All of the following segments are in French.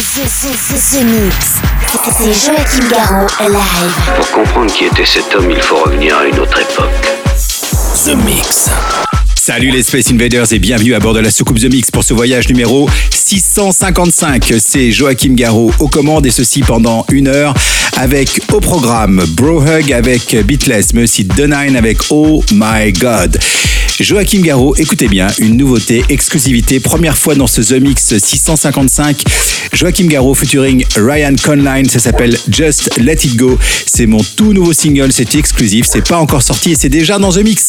The, the, the, the Mix. C'est Joachim Garraud live. Pour comprendre qui était cet homme, il faut revenir à une autre époque. The Mix. Salut les Space Invaders et bienvenue à bord de la soucoupe The Mix pour ce voyage numéro 655. C'est Joachim Garraud aux commandes et ceci pendant une heure avec au programme Bro Hug avec Beatless, mais aussi The Nine avec Oh My God. Joachim Garraud, écoutez bien, une nouveauté, exclusivité, première fois dans ce The Mix 655. Joachim Garraud featuring Ryan Conline, ça s'appelle Just Let It Go. C'est mon tout nouveau single, c'est exclusif, c'est pas encore sorti et c'est déjà dans The Mix.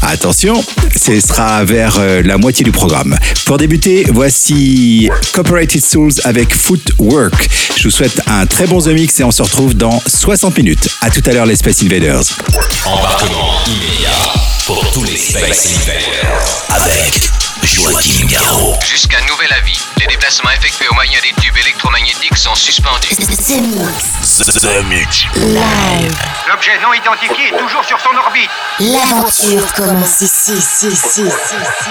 Attention, ce sera vers euh, la moitié du programme. Pour débuter, voici Cooperated Souls avec Footwork. Je vous souhaite un très bon The Mix et on se retrouve dans 60 minutes. À tout à l'heure les Space Invaders. Pour tous les Space Invaders avec Joachim Garraud. Jusqu'à nouvel avis, les déplacements effectués au moyen des tubes électromagnétiques sont suspendus. The Mix. The Mix. Live. L'objet non identifié est toujours sur son orbite. L'aventure commence ici, ici, ici, ici, ici,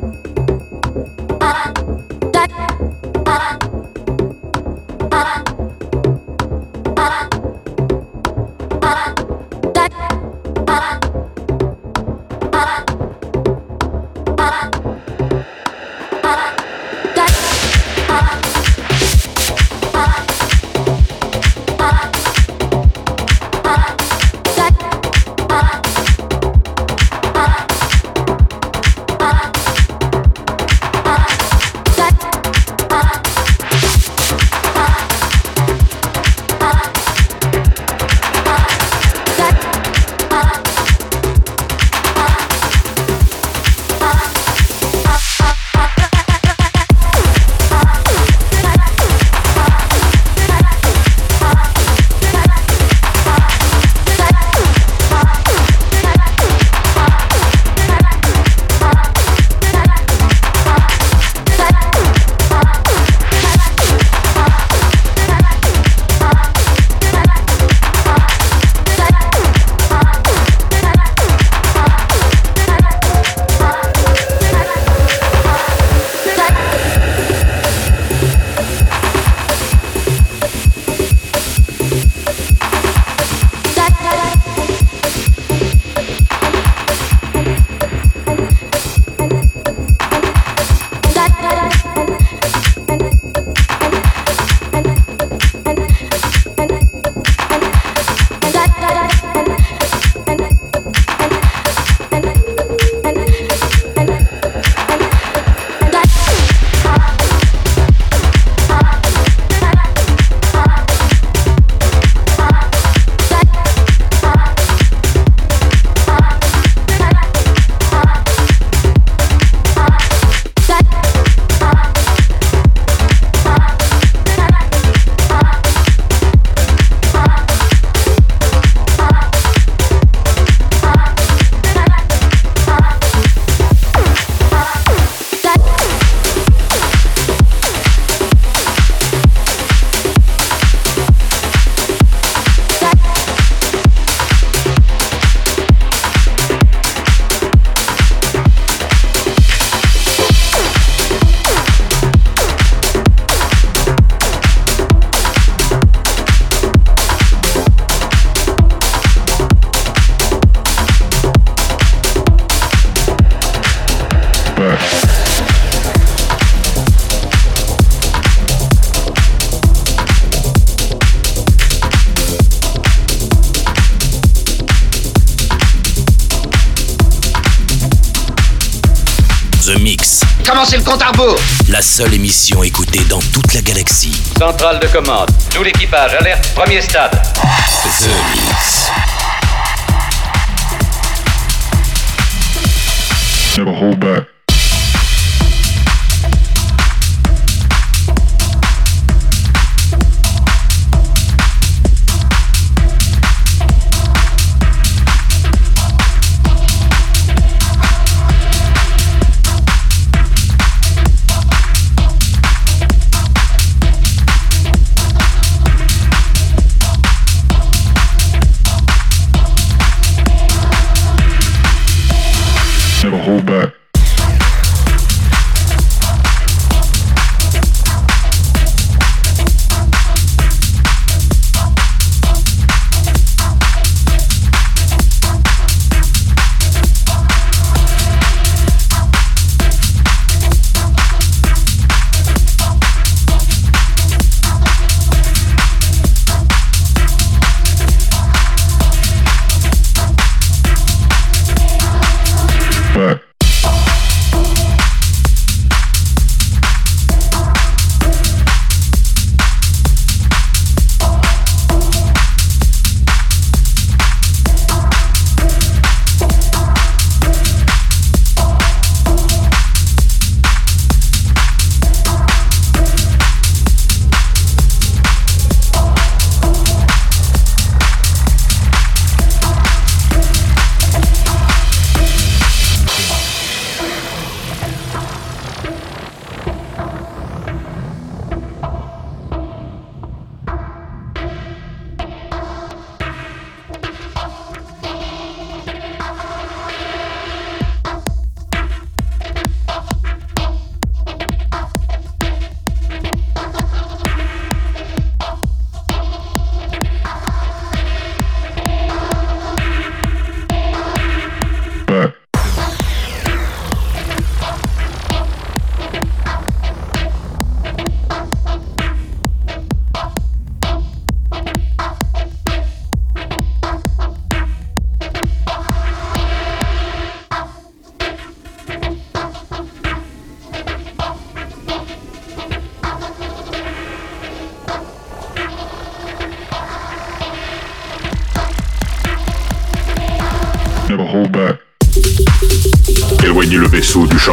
Commencez le compte à La seule émission écoutée dans toute la galaxie. Centrale de commande. Tout l'équipage, alerte, premier stade. The Mix. Never hold back.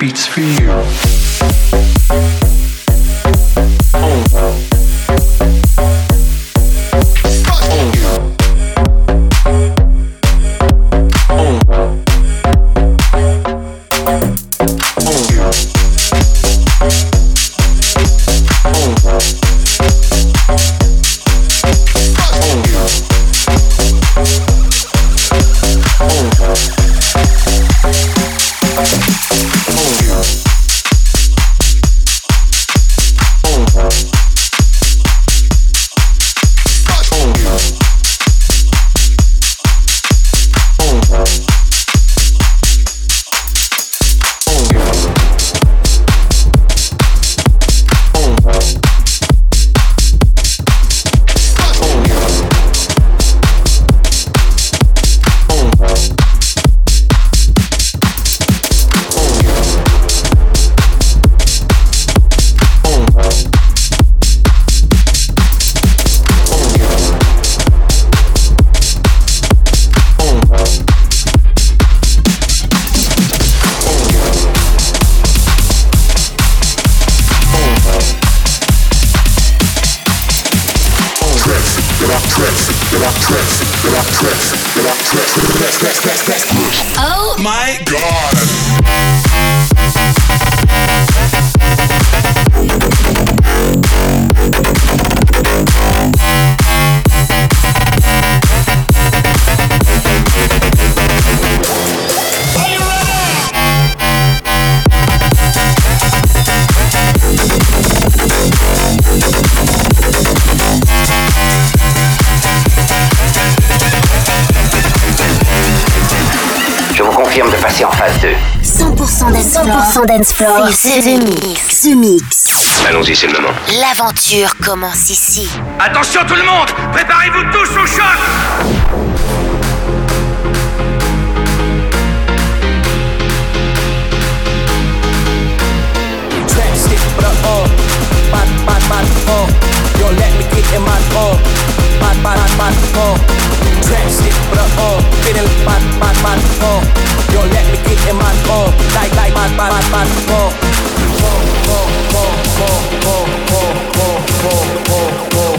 beats for you. The one that beats for you. dance floor. C'est The Mix. The Mix. Allons-y, c'est le moment. L'aventure commence ici. Attention tout le monde Préparez-vous tous au choc Yo, let me get in my zone. My, my, my, my, Trap shit, but uh, feeling my, my, my, uh. Yo, let me get in my zone. Like, like, my, my, my, my, Oh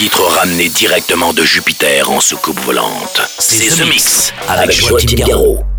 Encore un titre ramené directement de Jupiter en soucoupe volante. C'est The Mix avec Joachim Garraud.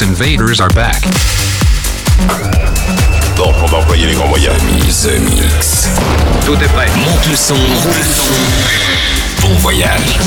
Space Invaders are back. Bon, on va envoyer les grands moyens. The Mix. Tout est prêt. Monte le son. Bon voyage.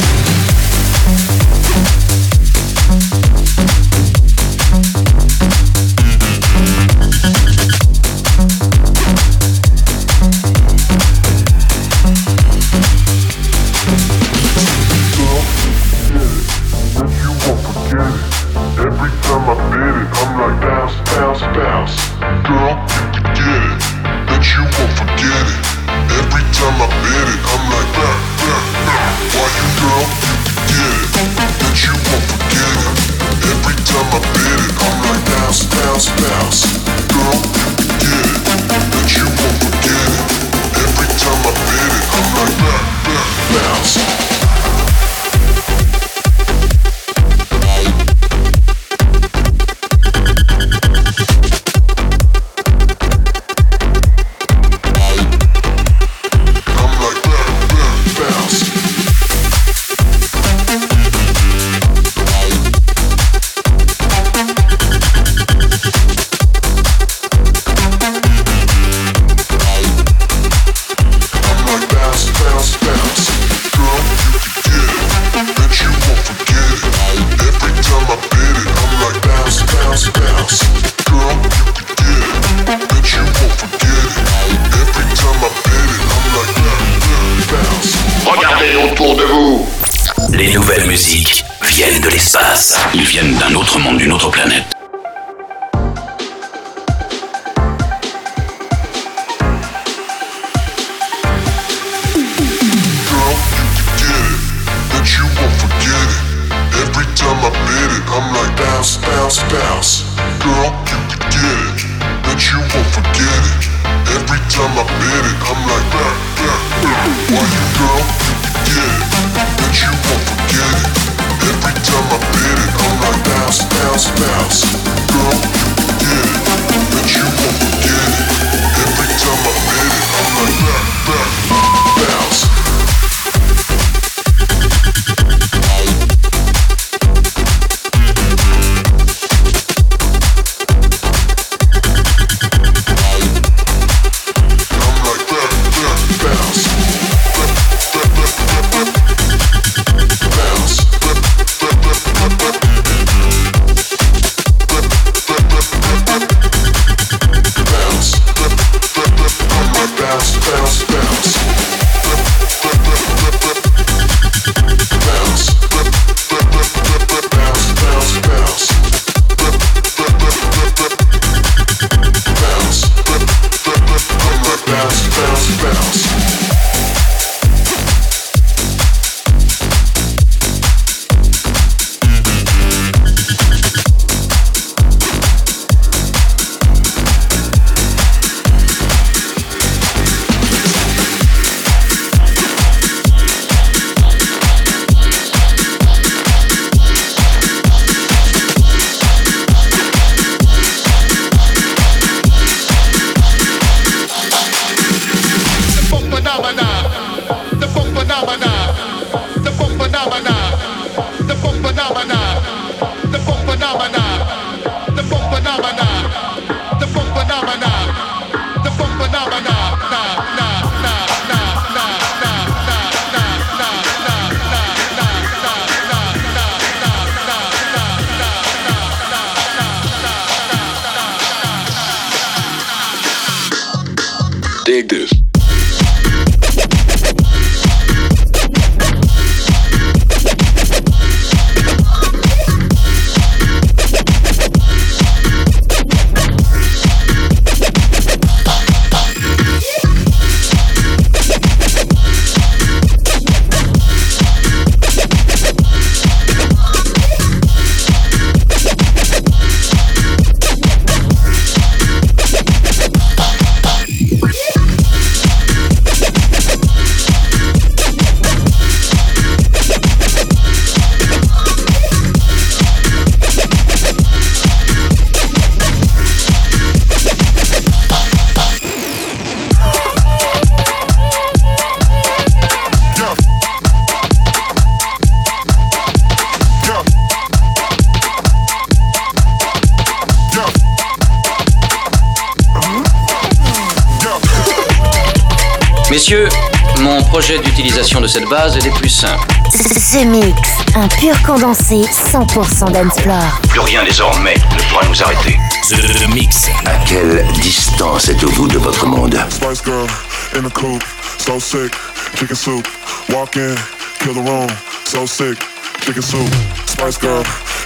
D'utilisation de cette base est des plus simples. The Mix, un pur condensé 100% dancefloor. Plus rien désormais ne pourra nous arrêter. The Mix. À quelle distance êtes-vous de votre monde? Spice girl in a coupe, so sick, chicken soup, walk in, kill the room, so sick, chicken soup. Spice girl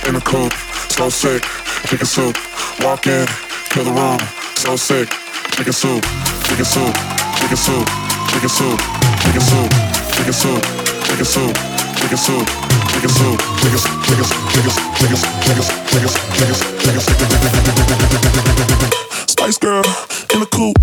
in a coupe, so sick, chicken soup, walk in, kill the room, so sick, chicken soup, chicken soup, chicken soup, chicken soup. chicken soup, chicken soup, Spice girl in the cool.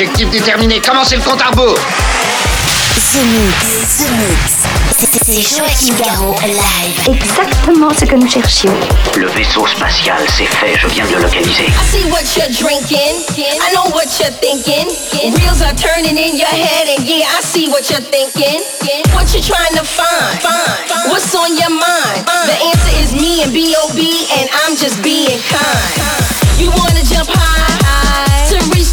Objectif déterminé, commencez le compte à rebours The Mix, The Mix, c'est Joachim Garraud live. Exactement ce que nous cherchions. Le vaisseau spatial, c'est fait, je viens de le localiser. I see what you're drinking, I know what you're thinking. Wheels are turning in your head and yeah, I see what you're thinking. What you trying to find, what's on your mind? The answer is me and B.O.B. and I'm just being kind. You wanna jump high, to reach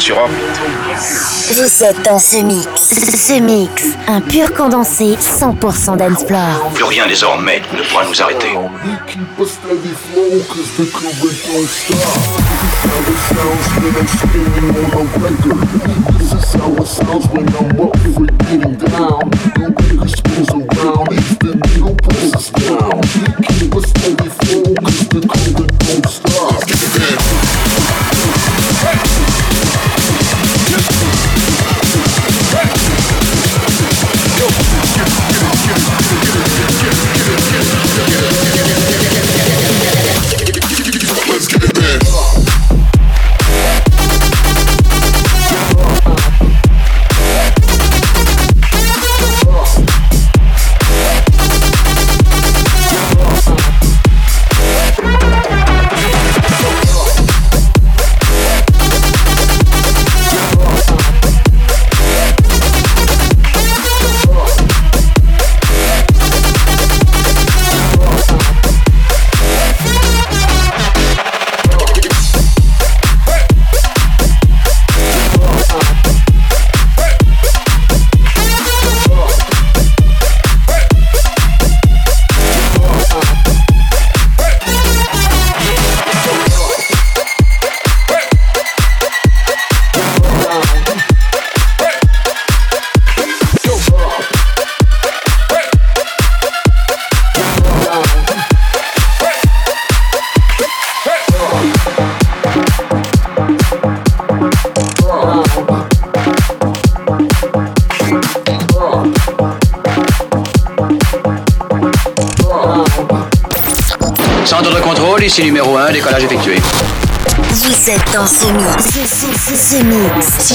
sur Orbite. Vous êtes dans ce mix. Ce mix, un pur condensé 100% d'Ensplore. Plus rien désormais ne pourra nous arrêter.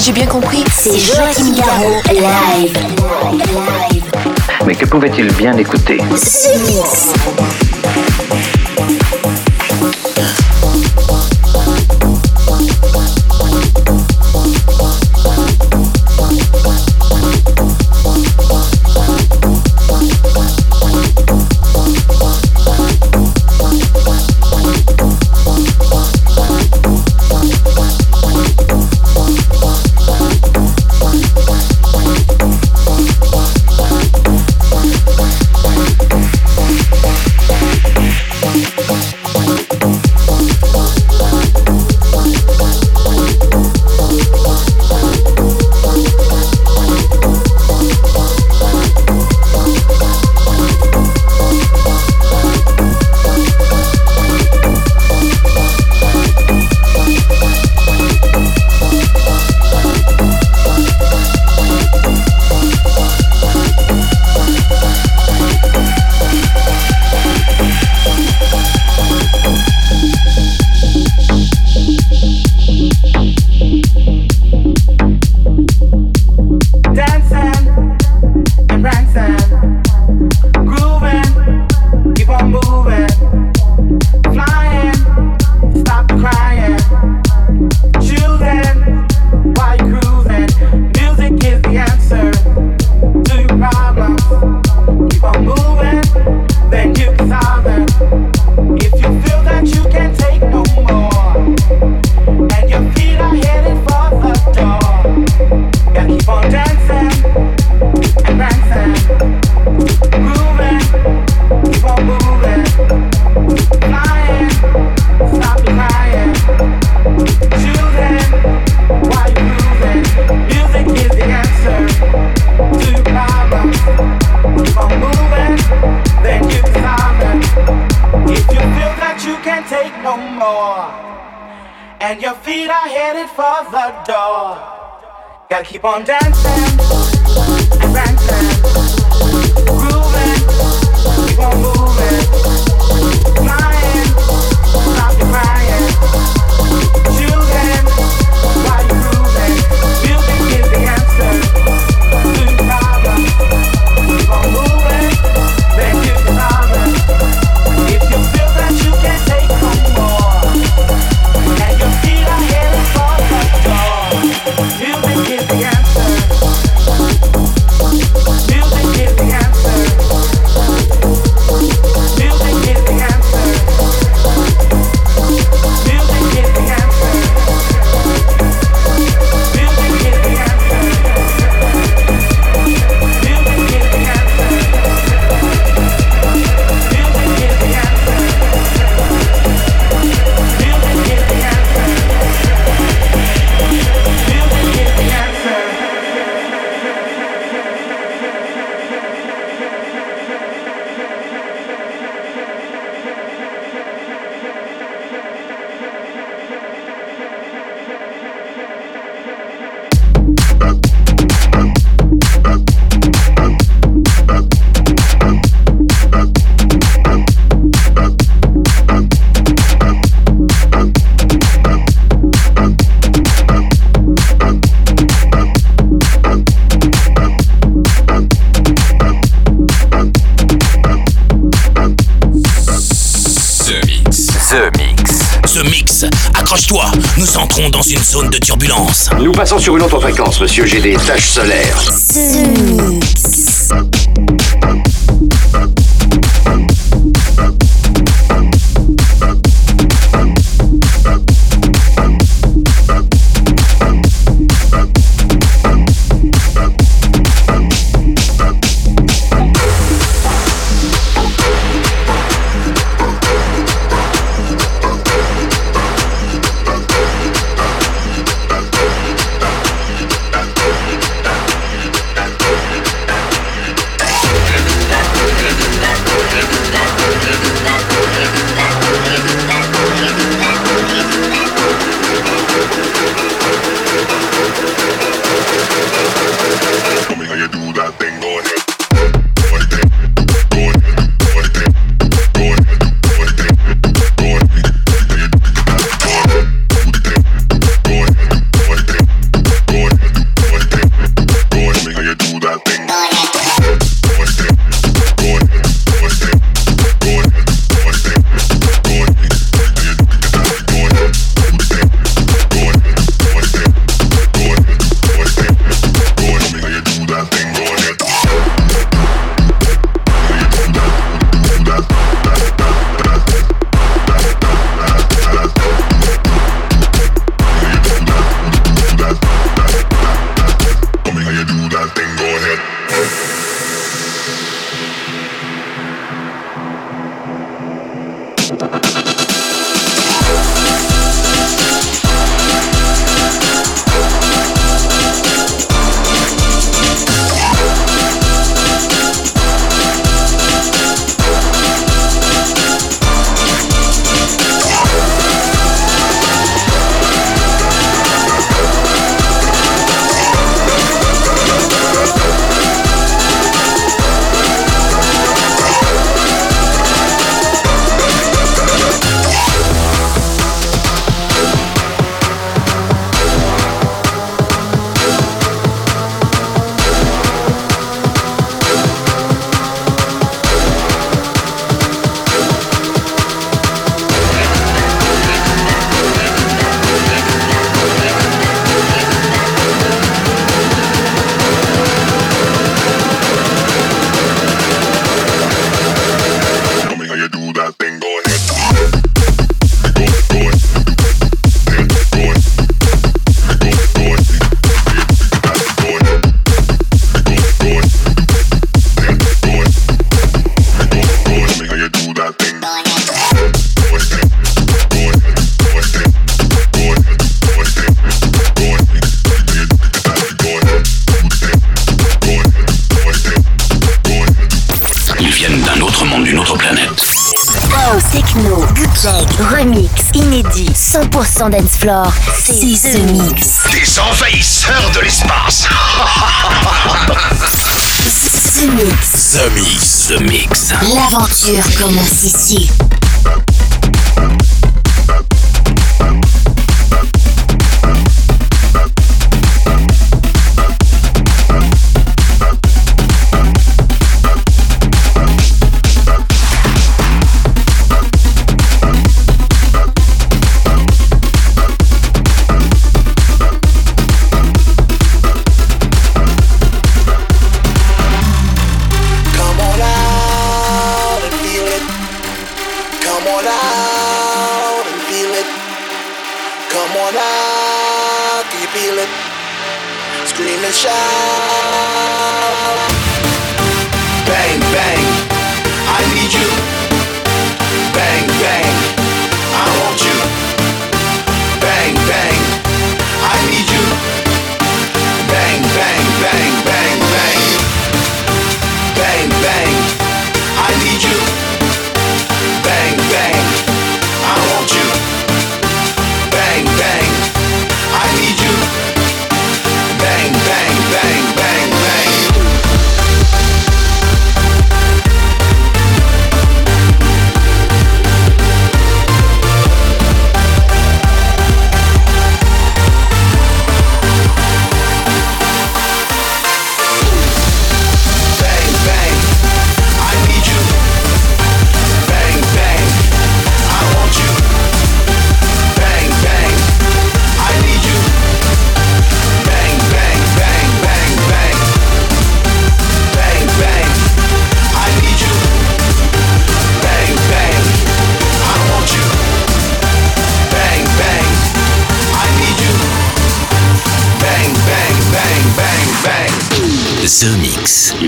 j'ai bien compris, c'est Joachim Garraud. Live. Mais que pouvait-il bien écouter? Nous passons sur une autre fréquence, monsieur. J'ai des taches solaires. c'est The Mix. Des envahisseurs de l'espace. The Mix. L'aventure commence ici.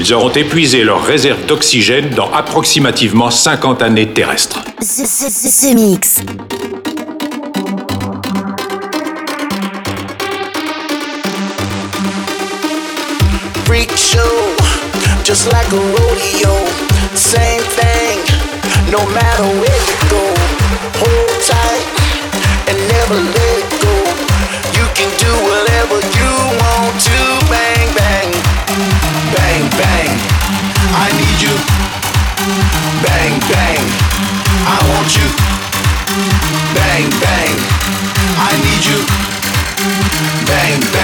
Ils auront épuisé leurs réserves d'oxygène dans approximativement 50 années terrestres. The Mix. freak show, just like a rodeo. Same thing, no matter where you go. bang, bang.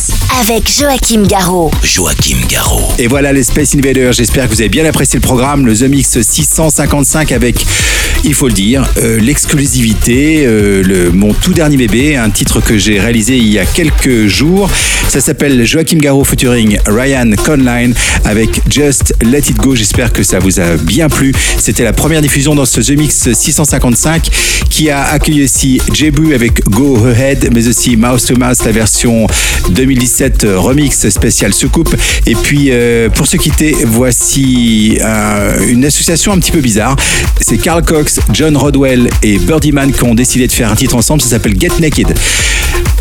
avec Joachim Garraud. Joachim Garraud. Et voilà les Space Invaders. J'espère que vous avez bien apprécié le programme, le The Mix 655 avec, il faut le dire, euh, l'exclusivité, euh, le, mon tout dernier bébé, un titre que j'ai réalisé il y a quelques jours. Ça s'appelle Joachim Garraud featuring Ryan Conline avec Just Let It Go. J'espère que ça vous a bien plu. C'était la première diffusion dans ce The Mix 655 qui a accueilli aussi Jebu avec Go Ahead, mais aussi Mouse to Mouse, la version 2017 remix spécial Soucoupe. Et puis euh, pour se quitter, voici euh, une association un petit peu bizarre. C'est Carl Cox, John Rodwell et Birdie Man qui ont décidé de faire un titre ensemble. Ça s'appelle Get Naked.